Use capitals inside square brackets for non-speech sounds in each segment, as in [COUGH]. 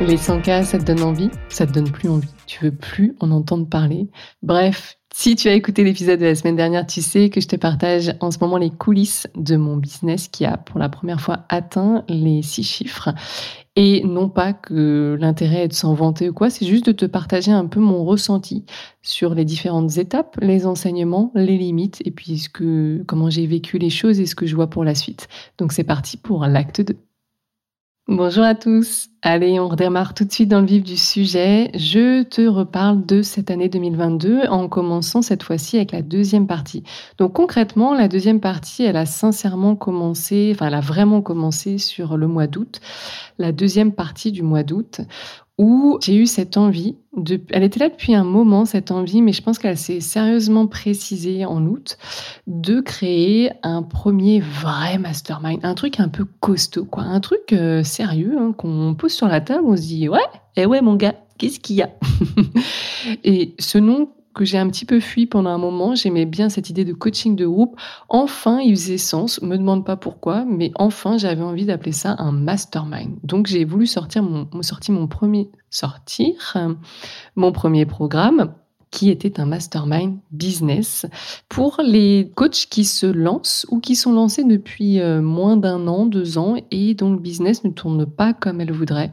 Les 100K, ça te donne envie Ça te donne plus envie Tu veux plus en entendre parler Bref, si tu as écouté l'épisode de la semaine dernière, tu sais que je te partage en ce moment les coulisses de mon business qui a pour la première fois atteint les six chiffres. Et non pas que l'intérêt est de s'en vanter ou quoi, c'est juste de te partager un peu mon ressenti sur les différentes étapes, les enseignements, les limites, et puis ce que, comment j'ai vécu les choses et ce que je vois pour la suite. Donc c'est parti pour l'acte 2. Bonjour à tous. Allez, on redémarre tout de suite dans le vif du sujet. Je te reparle de cette année 2022 en commençant cette fois-ci avec la deuxième partie. Donc concrètement, la deuxième partie, elle a sincèrement commencé, enfin elle a vraiment commencé sur le mois d'août. La deuxième partie du mois d'août où j'ai eu cette envie de, elle était là depuis un moment, cette envie, mais je pense qu'elle s'est sérieusement précisée en août, de créer un premier vrai mastermind, un truc un peu costaud, quoi, un truc euh, sérieux hein, qu'on pose sur la table, on se dit ouais, eh ouais mon gars, qu'est-ce qu'il y a? [LAUGHS] Et ce nom que j'ai un petit peu fui pendant un moment. J'aimais bien cette idée de coaching de groupe. Enfin, il faisait sens. Me demande pas pourquoi, mais enfin, j'avais envie d'appeler ça un mastermind. Donc, j'ai voulu sortir mon, sortir mon premier, sortir mon premier programme qui était un mastermind business pour les coachs qui se lancent ou qui sont lancés depuis euh, moins d'un an, deux ans et dont le business ne tourne pas comme elle voudrait.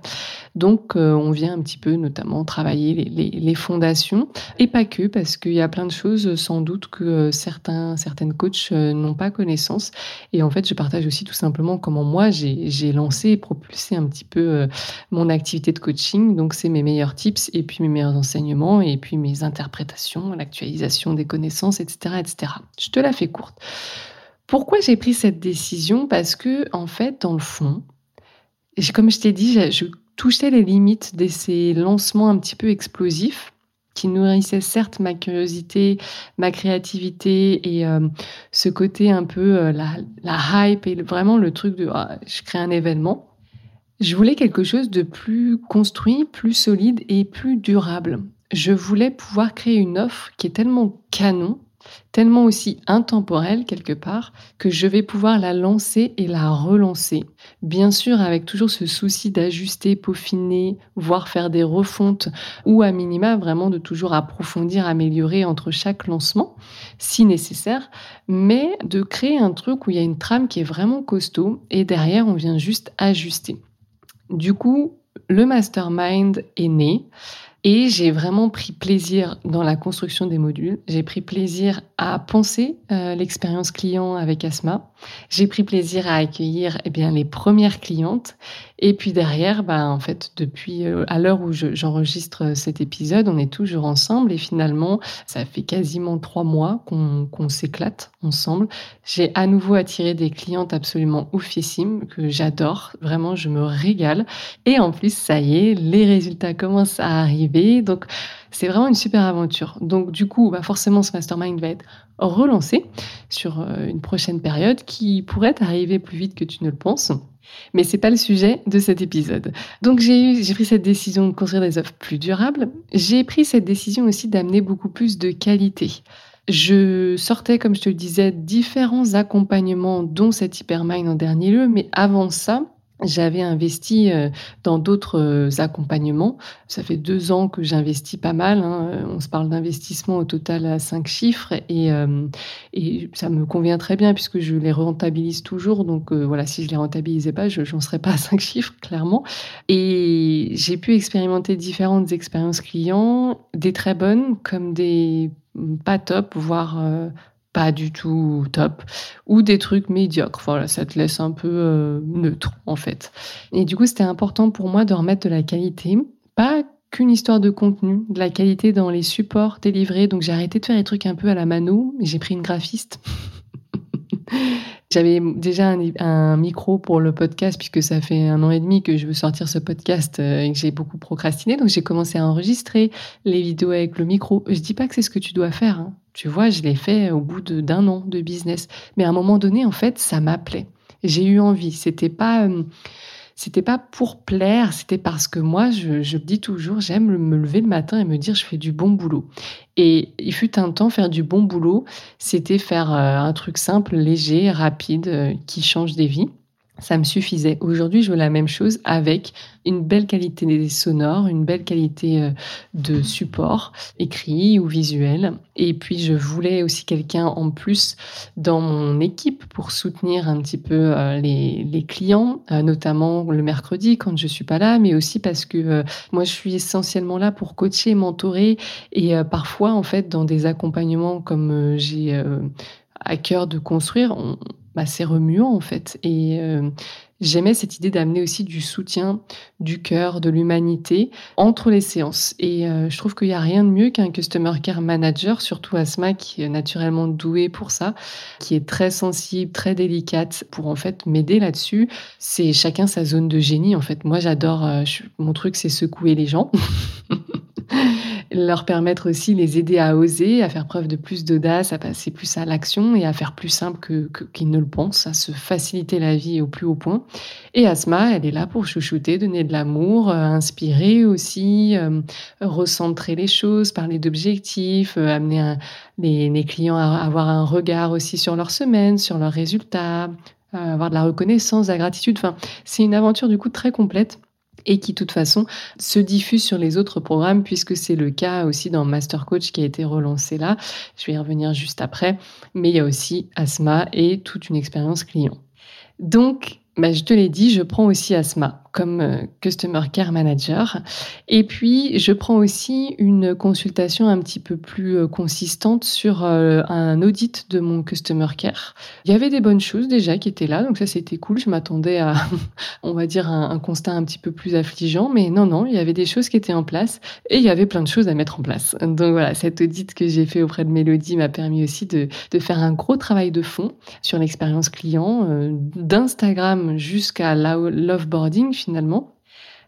Donc, euh, on vient un petit peu notamment travailler les, fondations et pas que parce qu'il y a plein de choses sans doute que euh, certains, certaines coachs n'ont pas connaissance. Et en fait, je partage aussi tout simplement comment moi j'ai lancé et propulsé un petit peu mon activité de coaching. Donc, c'est mes meilleurs tips et puis mes meilleurs enseignements et puis mes interprétations l'actualisation des connaissances, etc., etc. Je te la fais courte. Pourquoi j'ai pris cette décision? Parce que, en fait, dans le fond, comme je t'ai dit, je, touchais les limites de ces lancements un petit peu explosifs qui nourrissaient certes ma curiosité, ma créativité et euh, ce côté un peu euh, la, hype et vraiment le truc de ah, je crée un événement. Je voulais quelque chose de plus construit, plus solide et plus durable je voulais pouvoir créer une offre qui est tellement canon, tellement aussi intemporelle quelque part, que je vais pouvoir la lancer et la relancer. Bien sûr, avec toujours ce souci d'ajuster, peaufiner, voire faire des refontes, ou à minima vraiment de toujours approfondir, améliorer entre chaque lancement, si nécessaire, mais de créer un truc où il y a une trame qui est vraiment costaud, et derrière, on vient juste ajuster. Du coup, le mastermind est né. Et j'ai vraiment pris plaisir dans la construction des modules. J'ai pris plaisir à penser euh, l'expérience client avec Asma. J'ai pris plaisir à accueillir eh bien les premières clientes. Et puis derrière, bah, en fait, depuis euh, à l'heure où j'enregistre cet épisode, on est toujours ensemble. Et finalement, ça fait quasiment trois mois qu'on s'éclate ensemble. J'ai à nouveau attiré des clientes absolument oufissimes que j'adore. Vraiment, je me régale. Et en plus, ça y est, les résultats commencent à arriver donc, c'est vraiment une super aventure. Donc, du coup, bah forcément, ce mastermind va être relancé sur euh, une prochaine période qui pourrait arriver plus vite que tu ne le penses. Mais c'est pas le sujet de cet épisode. Donc j'ai j'ai pris cette décision de construire des offres plus durables. J'ai pris cette décision aussi d'amener beaucoup plus de qualité. Je sortais, comme je te le disais, différents accompagnements, dont cet hypermind en dernier lieu, mais avant ça, j'avais investi euh, dans d'autres euh, accompagnements. Ça fait deux ans que j'investis pas mal. Hein. On se parle d'investissement au total à cinq chiffres et, euh, et ça me convient très bien puisque je les rentabilise toujours. Donc voilà, si je les rentabilisais pas, je n'en serais pas à cinq chiffres, clairement. Et j'ai pu expérimenter différentes expériences clients, des très bonnes comme des pas top, voire pas du tout top, ou des trucs médiocres. Voilà, ça te laisse un peu euh, neutre en fait. Et du coup, c'était important pour moi de remettre de la qualité, pas qu'une histoire de contenu, de la qualité dans les supports délivrés. Donc j'ai arrêté de faire des trucs un peu à la mano, mais j'ai pris une graphiste. [LAUGHS] J'avais déjà un, micro pour le podcast puisque ça fait un an et demi que je veux sortir ce podcast euh, et que j'ai beaucoup procrastiné. Donc j'ai commencé à enregistrer les vidéos avec le micro. Je dis pas que c'est ce que tu dois faire. Hein. Tu vois, je l'ai fait au bout d'un an de business. Mais à un moment donné, en fait, ça m'appelait. J'ai eu envie. C'était pas c'était pas pour plaire, c'était parce que moi, je, je dis toujours, j'aime me lever le matin et me dire, je fais du bon boulot. Et il fut un temps, faire du bon boulot, c'était faire euh, un truc simple, léger, rapide, euh, qui change des vies ça me suffisait. Aujourd'hui, je veux la même chose avec une belle qualité des sonores, une belle qualité euh, de support, écrit ou visuel. Et puis, je voulais aussi quelqu'un en plus dans mon équipe pour soutenir un petit peu euh, les, clients, euh, notamment le mercredi quand je suis pas là, mais aussi parce que moi, je suis essentiellement là pour coacher, mentorer et parfois, en fait, dans des accompagnements comme j'ai à cœur de construire, on, bah, c'est remuant en fait. Et euh, j'aimais cette idée d'amener aussi du soutien, du cœur, de l'humanité entre les séances. Et euh, je trouve qu'il n'y a rien de mieux qu'un Customer Care Manager, surtout Asma qui est naturellement douée pour ça, qui est très sensible, très délicate pour en fait m'aider là-dessus. C'est chacun sa zone de génie en fait. Moi j'adore, euh, mon truc c'est secouer les gens. [LAUGHS] leur permettre aussi, les aider à oser, à faire preuve de plus d'audace, à passer plus à l'action et à faire plus simple qu'ils que, ne le pensent, à se faciliter la vie au plus haut point. Et Asma, elle est là pour chouchouter, donner de l'amour, euh, inspirer aussi, euh, recentrer les choses, parler d'objectifs, euh, amener les, les, clients à avoir un regard aussi sur leur semaine, sur leurs résultats, avoir de la reconnaissance, de la gratitude. Enfin, c'est une aventure du coup très complète et qui, de toute façon, se diffuse sur les autres programmes, puisque c'est le cas aussi dans Master Coach qui a été relancé là. Je vais y revenir juste après. Mais il y a aussi Asma et toute une expérience client. Donc, bah, je te l'ai dit, je prends aussi Asma comme euh, Customer Care Manager. Et puis, je prends aussi une consultation un petit peu plus euh, consistante sur euh, un audit de mon Customer Care. Il y avait des bonnes choses déjà qui étaient là, donc ça c'était cool. Je m'attendais à, [LAUGHS] on va dire, un, constat un petit peu plus affligeant, mais non, non, il y avait des choses qui étaient en place et il y avait plein de choses à mettre en place. Donc voilà, cet audit que j'ai fait auprès de Mélodie m'a permis aussi de, de, faire un gros travail de fond sur l'expérience client, d'Instagram jusqu'à l'offboarding finalement.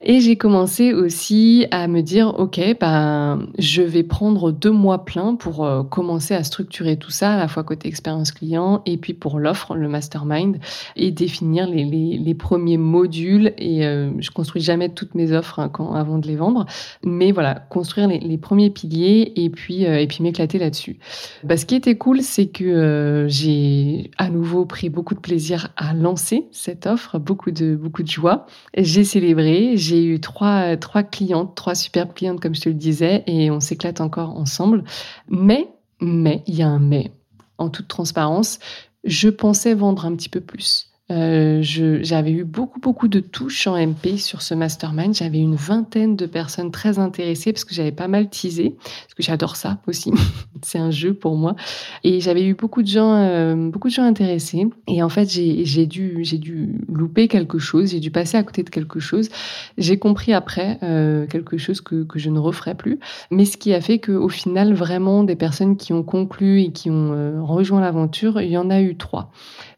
Et j'ai commencé aussi à me dire, OK, ben, je vais prendre deux mois pleins pour euh, commencer à structurer tout ça, à la fois côté expérience client et puis pour l'offre, le mastermind, et définir les, les, premiers modules. Et euh, je construis jamais toutes mes offres hein, avant de les vendre, mais voilà, construire les, premiers piliers et puis, euh, puis m'éclater là-dessus. Bah, ce qui était cool, c'est que j'ai à nouveau pris beaucoup de plaisir à lancer cette offre, beaucoup de, beaucoup de joie. J'ai célébré, j'ai j'ai eu trois, trois clientes, trois superbes clientes, comme je te le disais, et on s'éclate encore ensemble. Mais, mais, il y a un mais. En toute transparence, je pensais vendre un petit peu plus. Euh, j'avais eu beaucoup, beaucoup de touches en MP sur ce mastermind. J'avais une vingtaine de personnes très intéressées parce que j'avais pas mal teasé, parce que j'adore ça aussi. [LAUGHS] c'est un jeu pour moi. Et j'avais eu beaucoup de gens, euh, beaucoup de gens intéressés. Et en fait, j'ai dû, j'ai dû louper quelque chose. J'ai dû passer à côté de quelque chose. J'ai compris après euh, quelque chose que, que je ne referai plus. Mais ce qui a fait qu'au final, vraiment, des personnes qui ont conclu et qui ont rejoint l'aventure, il y en a eu trois.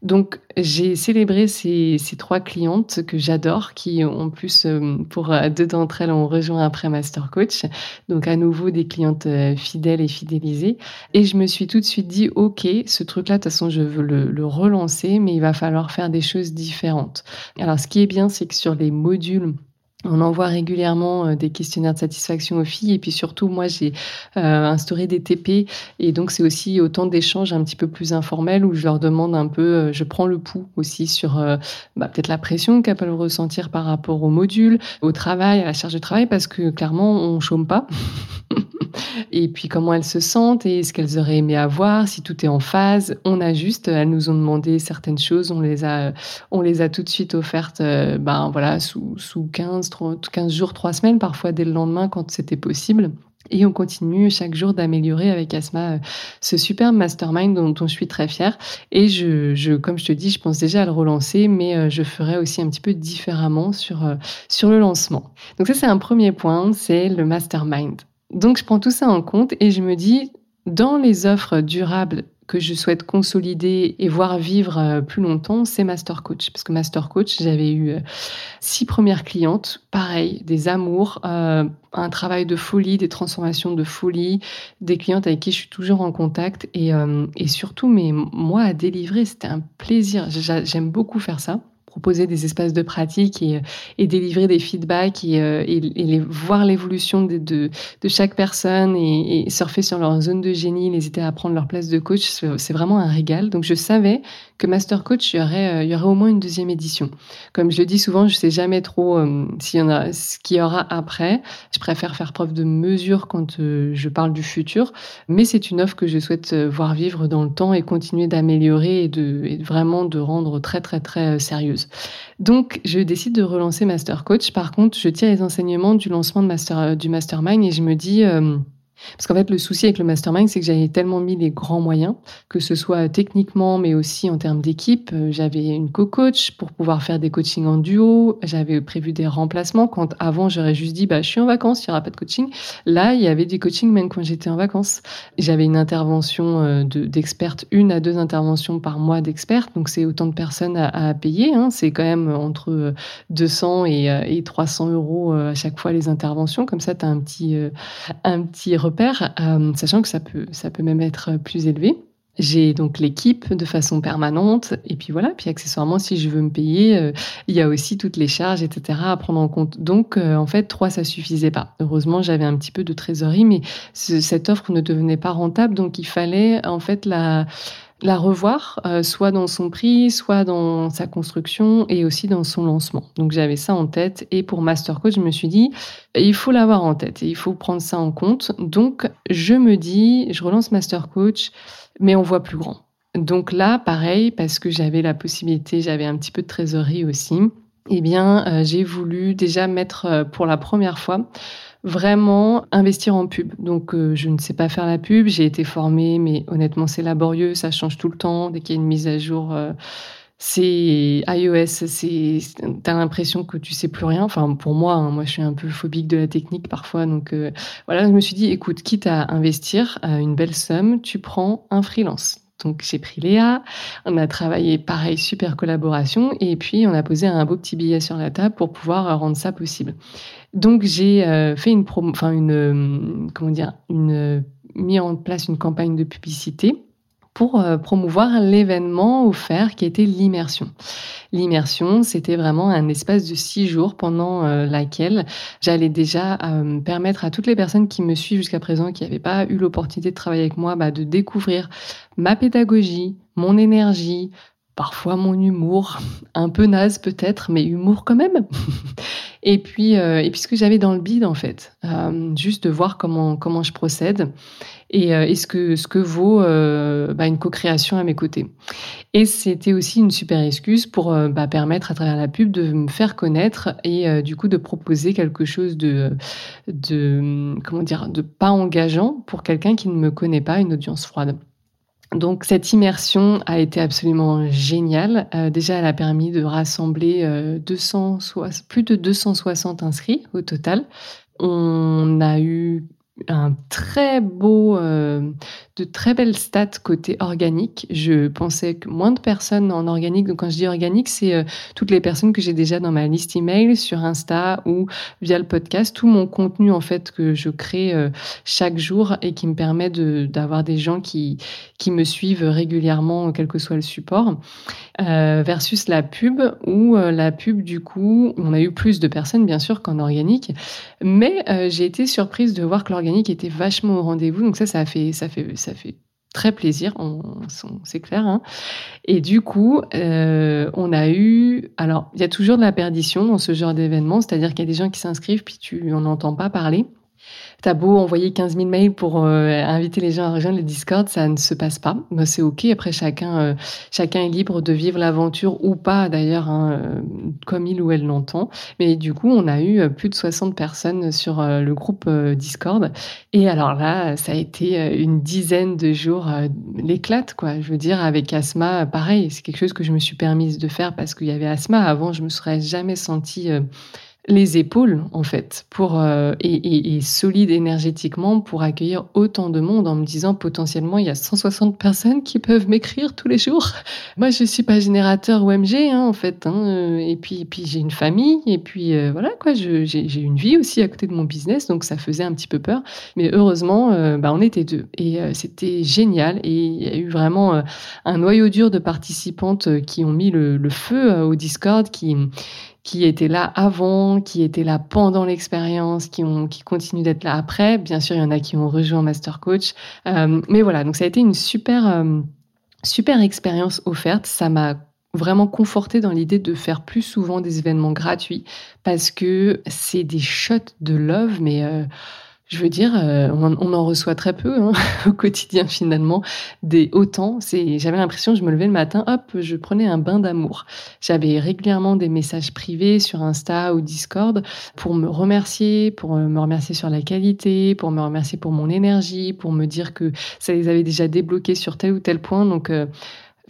Donc, j'ai célébré ces, trois clientes que j'adore, qui en plus, euh, pour euh, deux d'entre elles, ont rejoint après Master Coach. Donc, à nouveau, des clientes euh, fidèles et fidélisées. Et je me suis tout de suite dit, OK, ce truc-là, de toute façon, je veux le relancer, mais il va falloir faire des choses différentes. Alors, ce qui est bien, c'est que sur les modules on envoie régulièrement euh, des questionnaires de satisfaction aux filles et puis surtout moi j'ai euh, instauré des TP et donc c'est aussi autant d'échanges un petit peu plus informels où je leur demande un peu, euh, je prends le pouls aussi sur bah, peut-être la pression qu'elles peuvent ressentir par rapport au module, au travail, à la charge de travail parce que clairement on chôme pas. [LAUGHS] et puis comment elles se sentent et ce qu'elles auraient aimé avoir, si tout est en phase. On ajuste. Elles nous ont demandé certaines choses, on les a, on les a tout de suite offertes, ben voilà, sous, sous 15, 15 jours, 3 semaines, parfois dès le lendemain quand c'était possible. Et on continue chaque jour d'améliorer avec Asma euh, ce super mastermind dont, je suis très fière. Et je, je, comme je te dis, je pense déjà à le relancer, mais euh, je ferai aussi un petit peu différemment sur, euh, sur le lancement. Donc ça, c'est un premier point, c'est le mastermind. Donc je prends tout ça en compte et je me dis, dans les offres durables que je souhaite consolider et voir vivre euh, plus longtemps, c'est Master Coach. Parce que Master Coach, j'avais eu euh, six premières clientes, pareil, des amours, euh, un travail de folie, des transformations de folie, des clientes avec qui je suis toujours en contact et, et surtout, mais moi à délivrer, c'était un plaisir. J'aime beaucoup faire ça proposer des espaces de pratique et, et délivrer des feedbacks et, et, et voir l'évolution de, chaque personne et, surfer sur leur zone de génie, les aider à prendre leur place de coach, c'est vraiment un régal. Donc je savais que Master Coach, il y aurait, euh, il y aurait au moins une deuxième édition. Comme je le dis souvent, je sais jamais trop euh, s'il y en a, ce qu'il y aura après. Je préfère faire preuve de mesure quand euh, je parle du futur, mais c'est une offre que je souhaite voir vivre dans le temps et continuer d'améliorer et de et vraiment de rendre très très très sérieuse. Donc, je décide de relancer Master Coach. Par contre, je tire les enseignements du lancement de Master, du Mastermind et je me dis, parce qu'en fait, le souci avec le mastermind, c'est que j'avais tellement mis les grands moyens, que ce soit techniquement, mais aussi en termes d'équipe. Euh, j'avais une co-coach pour pouvoir faire des coachings en duo. J'avais prévu des remplacements. Quand avant, j'aurais juste dit, bah, je suis en vacances, il n'y aura pas de coaching. Là, il y avait des coachings même quand j'étais en vacances. J'avais une intervention euh, d'experte, une à deux interventions par mois d'expertes. Donc, c'est autant de personnes à, payer. Hein. C'est quand même entre 200 euh, et, et 300 euros à chaque fois les interventions. Comme ça, tu as un petit, un petit repère, euh, sachant que ça peut, ça peut même être plus élevé. J'ai donc l'équipe de façon permanente et puis voilà, puis accessoirement si je veux me payer, euh, il y a aussi toutes les charges, etc. à prendre en compte. Donc euh, en fait, trois, ça suffisait pas. Heureusement, j'avais un petit peu de trésorerie, mais cette offre ne devenait pas rentable, donc il fallait en fait la la revoir, euh, soit dans son prix, soit dans sa construction et aussi dans son lancement. Donc j'avais ça en tête et pour Master Coach, je me suis dit, il faut l'avoir en tête et il faut prendre ça en compte. Donc je me dis, je relance Master Coach, mais on voit plus grand. Donc là, pareil, parce que j'avais la possibilité, j'avais un petit peu de trésorerie aussi, eh bien, euh, j'ai voulu déjà mettre euh, pour la première fois vraiment investir en pub. Donc, euh, je ne sais pas faire la pub. J'ai été formée, mais honnêtement, c'est laborieux. Ça change tout le temps. Dès qu'il y a une mise à jour, euh, c'est iOS. C'est, t'as l'impression que tu sais plus rien. Enfin, pour moi, hein, moi, je suis un peu phobique de la technique parfois. Donc, euh, voilà, je me suis dit, écoute, quitte à investir une belle somme, tu prends un freelance. Donc j'ai pris Léa, on a travaillé pareil, super collaboration, et puis on a posé un beau petit billet sur la table pour pouvoir rendre ça possible. Donc j'ai euh, fait une enfin une euh, comment dire, une mis en place une campagne de publicité pour euh, promouvoir l'événement offert qui était l'immersion. L'immersion, c'était vraiment un espace de six jours pendant laquelle j'allais déjà permettre à toutes les personnes qui me suivent jusqu'à présent, qui n'avaient pas eu l'opportunité de travailler avec moi, bah, de découvrir ma pédagogie, mon énergie, parfois mon humour, [LAUGHS] un peu naze peut-être, mais humour quand même. [LAUGHS] et puis, euh, et puis ce que j'avais dans le bide en fait, euh, juste de voir comment comment je procède et, euh, ce que ce que vaut bah, une co-création à mes côtés. Et c'était aussi une super excuse pour bah, permettre à travers la pub de me faire connaître et du coup de proposer quelque chose de comment dire de pas engageant pour quelqu'un qui ne me connaît pas, une audience froide. Donc cette immersion a été absolument géniale. Euh, déjà, elle a permis de rassembler euh, plus de 260 inscrits au total. On a eu un très beau, euh, de très belles stats côté organique. Je pensais que moins de personnes en organique. Donc quand je dis organique, c'est euh, toutes les personnes que j'ai déjà dans ma liste email sur Insta ou via le podcast, tout mon contenu en fait que je crée euh, chaque jour et qui me permet d'avoir des gens qui qui me suivent régulièrement, quel que soit le support, versus la pub où la pub du coup, on a eu plus de personnes bien sûr qu'en organique, mais j'ai été surprise de voir que l'organique était vachement au rendez-vous. Donc ça, ça fait, ça fait, ça fait très plaisir, c'est clair. Hein. Et du coup, euh, on a eu, alors il y a toujours de la perdition dans ce genre d'événement, c'est-à-dire qu'il y a des gens qui s'inscrivent puis tu en entends pas parler. T'as beau envoyer 15 000 mails pour euh, inviter les gens à rejoindre le Discord, ça ne se passe pas. Bah, c'est ok. Après, chacun, euh, chacun est libre de vivre l'aventure ou pas, d'ailleurs, hein, euh, comme il ou elle l'entend. Mais du coup, on a eu plus de 60 personnes sur le groupe Discord. Et alors là, ça a été une dizaine de jours l'éclate, quoi. Je veux dire, avec Asma, pareil, c'est quelque chose que je me suis permise de faire parce qu'il y avait Asma. Avant, je me serais jamais sentie les épaules en fait pour euh, et, solide énergétiquement pour accueillir autant de monde en me disant potentiellement il y a 160 personnes qui peuvent m'écrire tous les jours. [LAUGHS] Moi je suis pas générateur OMG hein, en fait hein, euh, et puis puis j'ai une famille et puis euh, voilà quoi j'ai une vie aussi à côté de mon business donc ça faisait un petit peu peur mais heureusement bah, on était deux et c'était génial et il y a eu vraiment un noyau dur de participantes qui ont mis le, le feu au Discord qui qui étaient là avant, qui étaient là pendant l'expérience, qui ont, qui continuent d'être là après. Bien sûr, il y en a qui ont rejoint Master Coach. Euh, mais voilà, donc ça a été une super, euh, super expérience offerte. Ça m'a vraiment conforté dans l'idée de faire plus souvent des événements gratuits parce que c'est des shots de love, mais euh, je veux dire, euh, on, en reçoit très peu hein, [LAUGHS] au quotidien finalement. Des autant, c'est, j'avais l'impression, je me levais le matin, hop, je prenais un bain d'amour. J'avais régulièrement des messages privés sur Insta ou Discord pour me remercier, pour me remercier sur la qualité, pour me remercier pour mon énergie, pour me dire que ça les avait déjà débloqués sur tel ou tel point. Donc euh,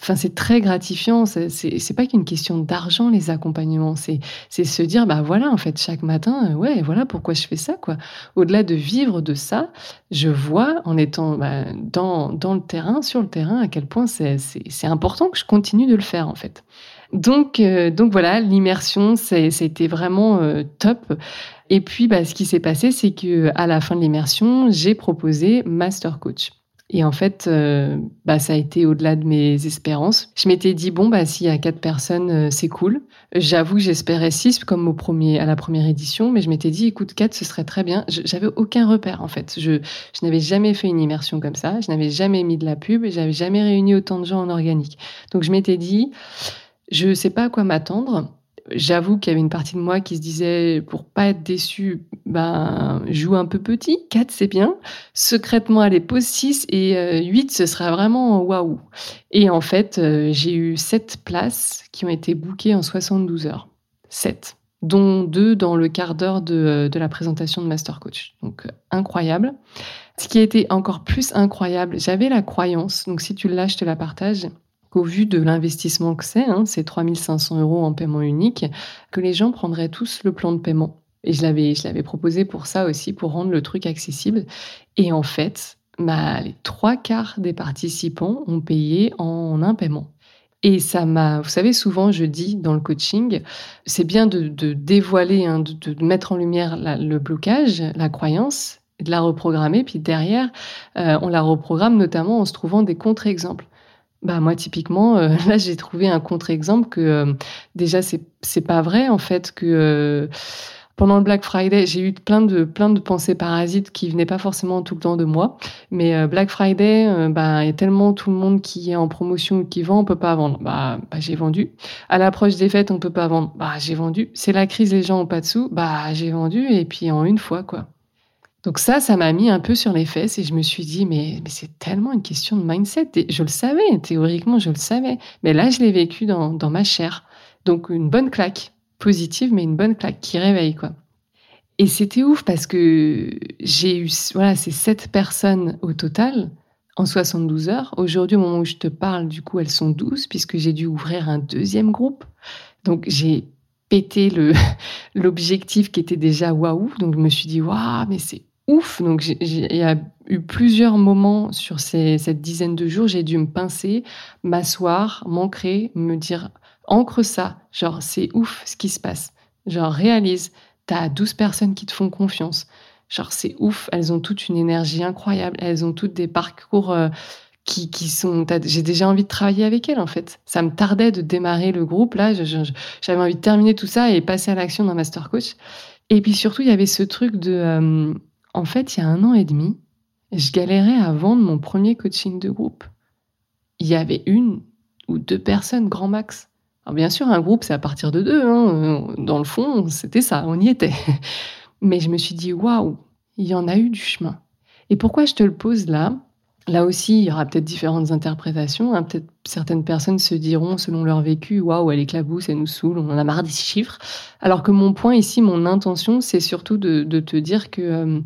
Enfin, c'est très gratifiant. C'est pas qu'une question d'argent les accompagnements. C'est se dire bah voilà en fait chaque matin euh, ouais voilà pourquoi je fais ça quoi. Au-delà de vivre de ça, je vois en étant bah, dans dans le terrain sur le terrain à quel point c'est important que je continue de le faire en fait. Donc euh, donc voilà l'immersion c'était vraiment euh, top. Et puis bah, ce qui s'est passé c'est que à la fin de l'immersion j'ai proposé master coach. Et en fait, euh, bah, ça a été au-delà de mes espérances. Je m'étais dit, bon, bah, s'il y a quatre personnes, euh, c'est cool. J'avoue que j'espérais six, comme au premier, à la première édition, mais je m'étais dit, écoute, quatre, ce serait très bien. J'avais aucun repère, en fait. Je, n'avais jamais fait une immersion comme ça. Je n'avais jamais mis de la pub et j'avais jamais réuni autant de gens en organique. Donc, je m'étais dit, je ne sais pas à quoi m'attendre j'avoue qu'il y avait une partie de moi qui se disait, pour pas être déçu, ben, joue un peu petit. 4, c'est bien. Secrètement, allez, pose 6 et 8, euh, ce sera vraiment waouh. Et en fait, euh, j'ai eu 7 places qui ont été bookées en 72 heures. 7 dont 2 dans le quart d'heure de, euh, de, la présentation de Master Coach. Donc, incroyable. Ce qui a été encore plus incroyable, j'avais la croyance, donc si tu l'as, je te la partage, au vu de l'investissement que c'est, hein, c'est 3500 euros en paiement unique, que les gens prendraient tous le plan de paiement. Et je l'avais, je l'avais proposé pour ça aussi, pour rendre le truc accessible. Et en fait, bah, les trois quarts des participants ont payé en un paiement. Et ça m'a, vous savez, souvent je dis dans le coaching, c'est bien de, dévoiler, hein, de, mettre en lumière le blocage, la croyance, de la reprogrammer, puis derrière, euh, on la reprogramme notamment en se trouvant des contre-exemples. Bah moi typiquement euh, [LAUGHS] là j'ai trouvé un contre-exemple que euh, déjà c'est c'est pas vrai en fait que euh, pendant le Black Friday, j'ai eu plein de plein de pensées parasites qui venaient pas forcément tout le temps de moi, mais Black Friday, bah il y a tellement tout le monde qui est en promotion ou qui vend, on peut pas vendre. Bah, bah j'ai vendu. À l'approche des fêtes, on peut pas vendre. Bah j'ai vendu. C'est la crise, les gens ont pas de sous. Bah j'ai vendu et puis en une fois quoi. Donc ça, ça m'a mis un peu sur les fesses et je me suis dit, mais, c'est tellement une question de mindset. Et je le savais, théoriquement, je le savais. Mais là, je l'ai vécu dans, dans ma chair. Donc une bonne claque, positive, mais une bonne claque qui réveille, quoi. Et c'était ouf parce que j'ai eu, voilà, ces sept personnes au total en 72 heures. Aujourd'hui, au moment où je te parle, du coup, elles sont 12 puisque j'ai dû ouvrir un deuxième groupe. Donc j'ai pété [LAUGHS] l'objectif qui était déjà waouh. Donc je me suis dit waouh, mais c'est ouf. Donc, il y a eu plusieurs moments sur cette dizaine de jours, j'ai dû me pincer, m'asseoir, m'ancrer, me dire, ancre ça. Genre, c'est ouf ce qui se passe. Genre, réalise, t'as 12 personnes qui te font confiance. Genre, c'est ouf. Elles ont toutes une énergie incroyable. Elles ont toutes des parcours euh, qui, qui sont. J'ai déjà envie de travailler avec elles, en fait. Ça me tardait de démarrer le groupe. Là, j'avais envie de terminer tout ça et passer à l'action dans Master Coach. Et puis surtout, il y avait ce truc de. Euh, en fait, il y a un an et demi, je galérais à vendre mon premier coaching de groupe. Il y avait une ou deux personnes, grand max. Alors bien sûr, un groupe, c'est à partir de deux. Hein. Dans le fond, c'était ça, on y était. [LAUGHS] Mais je me suis dit, waouh, il y en a eu du chemin. Et pourquoi je te le pose là? Là aussi, il y aura peut-être différentes interprétations. Hein. Peut-être certaines personnes se diront, selon leur vécu, waouh, elle éclabousse, elle nous saoule, on en a marre des chiffres. Alors que mon point ici, mon intention, c'est surtout de, te dire que, euh,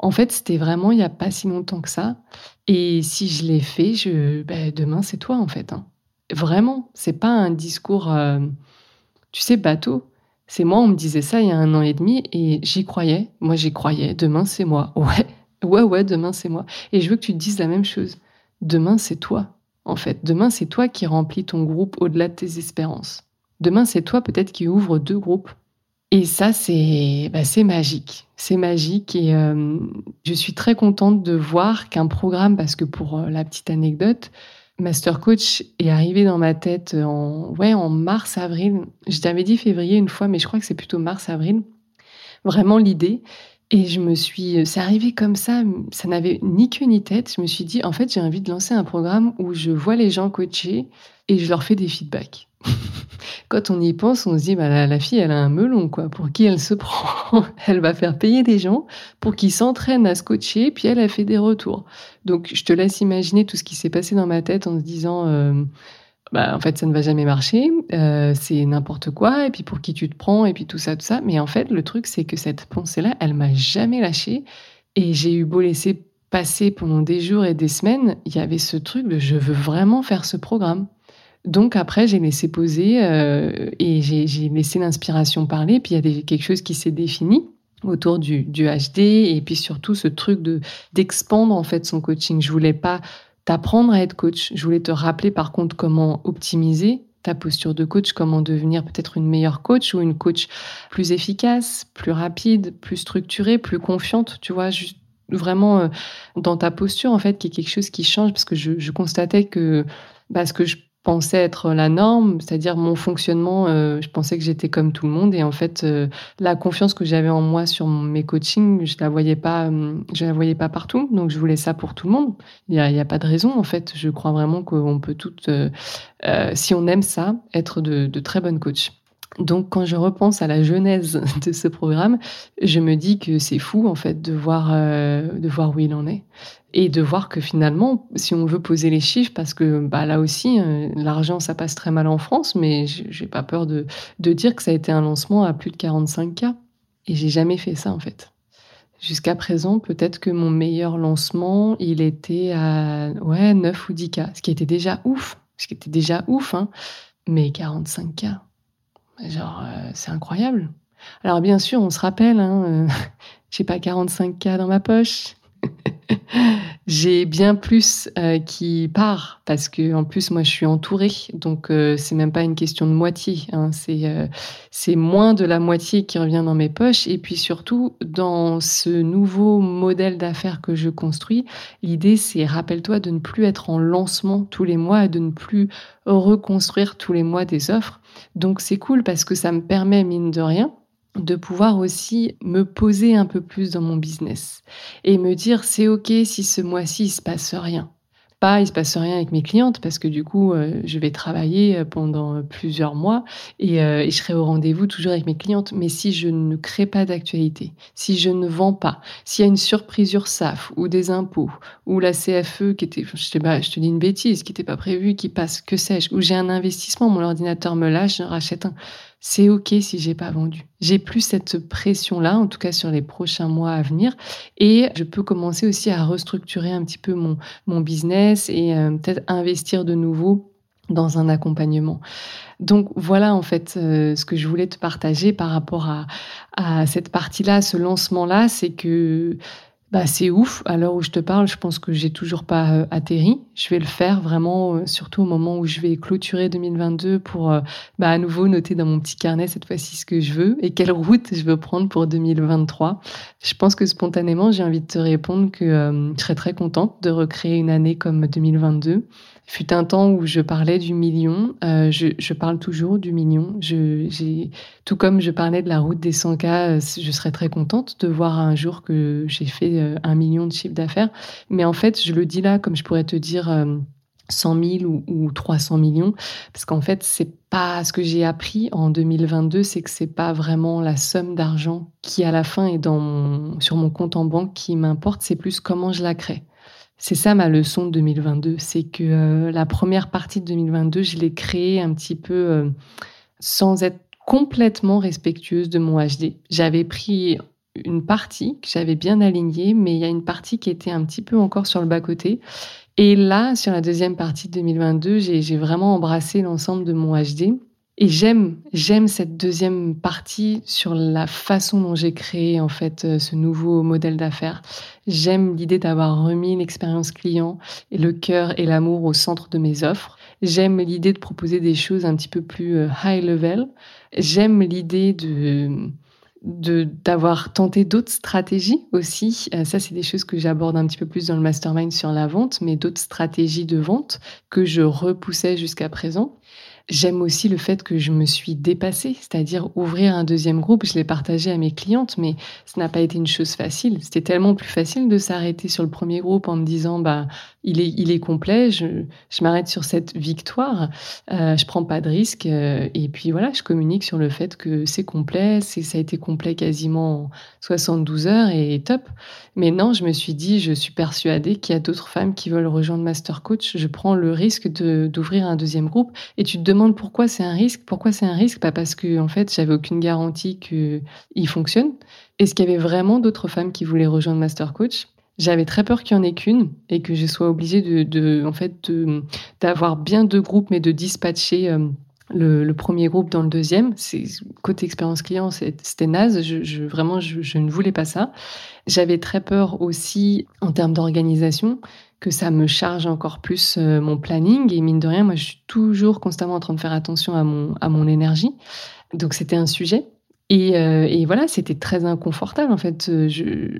en fait, c'était vraiment il n'y a pas si longtemps que ça. Et si je l'ai fait, je, ben, demain, c'est toi, en fait. Hein. Vraiment, c'est pas un discours, euh, tu sais, bateau. C'est moi, on me disait ça il y a un an et demi et j'y croyais. Moi, j'y croyais. Demain, c'est moi. [LAUGHS] Ouais, ouais, ouais, demain, c'est moi. Et je veux que tu te dises la même chose. Demain, c'est toi, en fait. Demain, c'est toi qui remplis ton groupe au-delà de tes espérances. Demain, c'est toi peut-être qui ouvre deux groupes. Et ça, c'est bah, magique. C'est magique et euh, je suis très contente de voir qu'un programme, parce que pour euh, la petite anecdote, Master Coach est arrivé dans ma tête en, ouais, en mars-avril. Je t'avais dit février une fois, mais je crois que c'est plutôt mars-avril. Vraiment l'idée. Et je me suis, c'est arrivé comme ça, ça n'avait ni queue ni tête. Je me suis dit, en fait, j'ai envie de lancer un programme où je vois les gens coachés et je leur fais des feedbacks. [LAUGHS] Quand on y pense, on se dit, bah, la, fille, elle a un melon, quoi. Pour qui elle se [LAUGHS] prend? Elle va faire payer des gens pour qu'ils s'entraînent à se coacher, puis elle a fait des retours. Donc, je te laisse imaginer tout ce qui s'est passé dans ma tête en se disant, euh, bah, en fait, ça ne va jamais marcher, euh, c'est n'importe quoi, et puis pour qui tu te prends, et puis tout ça, tout ça. Mais en fait, le truc, c'est que cette pensée-là, elle m'a jamais lâchée, et j'ai eu beau laisser passer pendant des jours et des semaines, il y avait ce truc de je veux vraiment faire ce programme. Donc après, j'ai laissé poser euh, et j'ai laissé l'inspiration parler. Puis il y a quelque chose qui s'est défini autour du, du, HD et puis surtout ce truc de d'expandre en fait son coaching. Je voulais pas t'apprendre à être coach. Je voulais te rappeler par contre comment optimiser ta posture de coach, comment devenir peut-être une meilleure coach ou une coach plus efficace, plus rapide, plus structurée, plus confiante, tu vois, juste vraiment euh, dans ta posture en fait, qui est quelque chose qui change parce que je, je constatais que bah, ce que je pensais être la norme, c'est-à-dire mon fonctionnement, euh, je pensais que j'étais comme tout le monde et en fait euh, la confiance que j'avais en moi sur mes coachings, je la voyais pas, euh, je la voyais pas partout, donc je voulais ça pour tout le monde. Il y a, pas de raison en fait. Je crois vraiment qu'on peut toutes, si on aime ça, être de, de très bonnes coachs. Donc quand je repense à la genèse [LAUGHS] de ce programme, je me dis que c'est fou en fait de voir, euh, de voir où il en est et de voir que finalement, si on veut poser les chiffres, parce que bah, là aussi, euh, l'argent ça passe très mal en France, mais j'ai pas peur de, de dire que ça a été un lancement à plus de 45K. Et j'ai jamais fait ça en fait. Jusqu'à présent, peut-être que mon meilleur lancement, il était à ouais, 9 ou 10K, ce qui était déjà ouf, ce qui était déjà ouf, hein, mais 45K. Genre, euh, c'est incroyable. Alors bien sûr, on se rappelle, hein, euh, [LAUGHS] j'ai pas 45K dans ma poche. J'ai bien plus euh, qui part parce que en plus moi je suis entourée, donc euh, c'est même pas une question de moitié. Hein, c'est c'est moins de la moitié qui revient dans mes poches. Et puis surtout dans ce nouveau modèle d'affaires que je construis, l'idée c'est rappelle-toi de ne plus être en lancement tous les mois de ne plus reconstruire tous les mois des offres. Donc c'est cool parce que ça me permet, mine de rien, de pouvoir aussi me poser un peu plus dans mon business et me dire c'est ok si ce mois-ci il se passe rien. Pas il se passe rien avec mes clientes parce que du coup euh, je vais travailler euh, pendant plusieurs mois et, euh, et je serai au rendez-vous toujours avec mes clientes. Mais si je ne crée pas d'actualité si je ne vends pas s'il y a une surprise URSAF ou des impôts ou la CFE qui était je te, je te dis une bêtise qui n'était pas prévue qui passe que sais-je ou j'ai un investissement mon ordinateur me lâche je rachète un c'est ok si j'ai pas vendu. J'ai plus cette pression là, en tout cas sur les prochains mois à venir, et je peux commencer aussi à restructurer un petit peu mon mon business et euh, peut-être investir de nouveau dans un accompagnement. Donc voilà en fait euh, ce que je voulais te partager par rapport à, à cette partie-là, ce lancement-là, c'est que bah, c'est ouf. À l'heure où je te parle, je pense que j'ai toujours pas euh, atterri. Je vais le faire vraiment, euh, surtout au moment où je vais clôturer 2022 pour euh, bah, à nouveau noter dans mon petit carnet cette fois-ci ce que je veux et quelle route je veux prendre pour 2023. Je pense que spontanément, j'ai envie de te répondre que je serais très contente de recréer une année comme 2022 fut un temps où je parlais du million. Euh, je, je, parle toujours du million. Je, tout comme je parlais de la route des 100K, euh, je serais très contente de voir un jour que j'ai fait euh, un million de chiffre d'affaires. Mais en fait, je le dis là comme je pourrais te dire 100 000 ou, ou 300 millions, parce qu'en fait, c'est pas ce que j'ai appris en 2022, c'est que c'est pas vraiment la somme d'argent qui à la fin est dans mon, sur mon compte en banque qui m'importe, c'est plus comment je la crée. C'est ça ma leçon de 2022, c'est que euh, la première partie de 2022, je l'ai créée un petit peu euh, sans être complètement respectueuse de mon HD. J'avais pris une partie que j'avais bien alignée, mais il y a une partie qui était un petit peu encore sur le bas-côté. Et là, sur la deuxième partie de 2022, j'ai vraiment embrassé l'ensemble de mon HD Et j'aime, j'aime cette deuxième partie sur la façon dont j'ai créé en fait euh, ce nouveau modèle d'affaires. J'aime l'idée d'avoir remis l'expérience client et le cœur et l'amour au centre de mes offres. J'aime l'idée de proposer des choses un petit peu plus euh, high level. J'aime l'idée de d'avoir tenté d'autres stratégies aussi. Euh, ça, c'est des choses que j'aborde un petit peu plus dans le mastermind sur la vente, mais d'autres stratégies de vente que je repoussais jusqu'à présent. J'aime aussi le fait que je me suis dépassée, c'est-à-dire ouvrir un deuxième groupe. Je l'ai partagé à mes clientes, mais ce n'a pas été une chose facile. C'était tellement plus facile de s'arrêter sur le premier groupe en me disant, bah, il est, il est complet, je, je m'arrête sur cette victoire, euh, je prends pas de risque, euh, et puis voilà, je communique sur le fait que c'est complet, c'est, ça a été complet quasiment 72 heures et top. Mais non, je me suis dit, je suis persuadée qu'il y a d'autres femmes qui veulent rejoindre Master Coach. Je prends le risque de, d'ouvrir un deuxième groupe, et tu te demandes pourquoi c'est un risque. Pourquoi c'est un risque? Pas parce que en fait j'avais aucune garantie qu'il fonctionne. Est-ce qu'il y avait vraiment d'autres femmes qui voulaient rejoindre Master Coach? J'avais très peur qu'il y en ait qu'une et que je sois obligée de, en fait d'avoir bien deux groupes mais de dispatcher. Euh, le, premier groupe dans le deuxième. Côté expérience client, c'était naze. Vraiment, je, ne voulais pas ça. J'avais très peur aussi en termes d'organisation que ça me charge encore plus euh, mon planning. Et mine de rien, moi, je suis toujours constamment en train de faire attention à mon, à mon énergie. Donc, c'était un sujet. Et, euh, et, voilà, c'était très inconfortable en fait. Euh,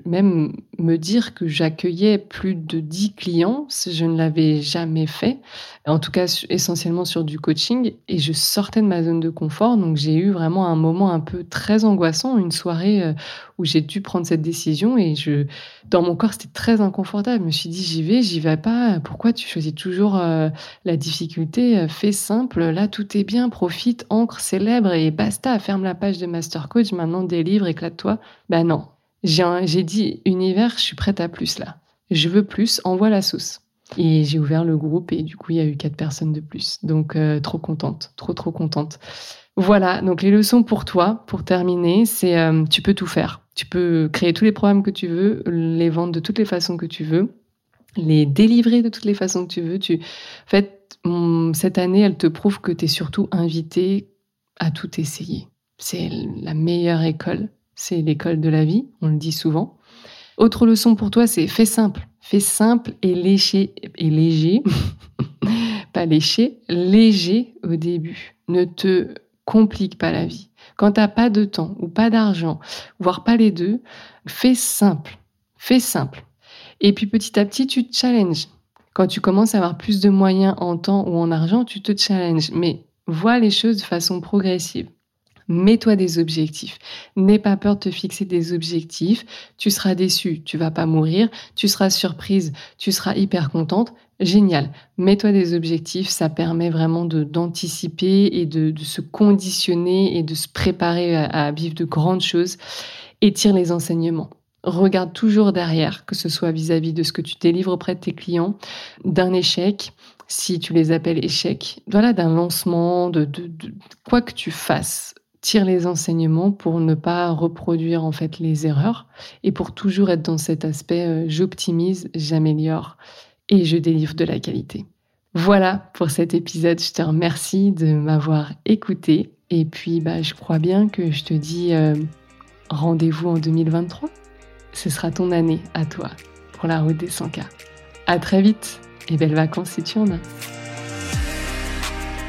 même me dire que j'accueillais plus de 10 clients, je ne l'avais jamais fait. En tout cas, essentiellement sur du coaching. Et je sortais de ma zone de confort. Donc j'ai eu vraiment un moment un peu très angoissant, une soirée euh, où j'ai dû prendre cette décision. Et dans mon corps, c'était très inconfortable. Je me suis dit, j'y vais, j'y vais pas. Pourquoi tu choisis toujours la difficulté Fais simple. Là, tout est bien. Profite, ancre, célèbre et basta. Ferme la page de master coach, maintenant délivre, éclate-toi. Ben non. J'ai dit, univers, je suis prête à plus là. Je veux plus, envoie la sauce. Et j'ai ouvert le groupe et du coup, il y a eu quatre personnes de plus. Donc, euh, trop contente, trop, trop contente. Voilà, donc les leçons pour toi, pour terminer, c'est euh, tu peux tout faire. Tu peux créer tous les programmes que tu veux, les vendre de toutes les façons que tu veux, les délivrer de toutes les façons que tu veux. Tu... En fait, cette année, elle te prouve que tu es surtout invité à tout essayer. C'est la meilleure école. C'est l'école de la vie, on le dit souvent. Autre leçon pour toi, c'est fais simple. Fais simple et léger, et léger. [LAUGHS] pas léché, léger au début. Ne te complique pas la vie. Quand t'as pas de temps ou pas d'argent, voire pas les deux, fais simple. Fais simple. Et puis petit à petit, tu te challenges. Quand tu commences à avoir plus de moyens en temps ou en argent, tu te challenges. Mais vois les choses de façon progressive. Mets-toi des objectifs. N'aie pas peur de te fixer des objectifs. Tu seras déçu, tu vas pas mourir. Tu seras surprise, tu seras hyper contente. Génial. Mets-toi des objectifs. Ça permet vraiment d'anticiper et de, se conditionner et de se préparer à, vivre de grandes choses. Et tire les enseignements. Regarde toujours derrière, que ce soit vis-à-vis de ce que tu délivres auprès de tes clients, d'un échec, si tu les appelles échecs, voilà, d'un lancement, de, de, quoi que tu fasses tire les enseignements pour ne pas reproduire en fait les erreurs et pour toujours être dans cet aspect euh, j'optimise, j'améliore et je délivre de la qualité. Voilà pour cet épisode. Je te remercie de m'avoir écouté et puis bah, je crois bien que je te dis euh, rendez-vous en 2023. Ce sera ton année à toi pour la route des 100K. À très vite et belles vacances si tu en as.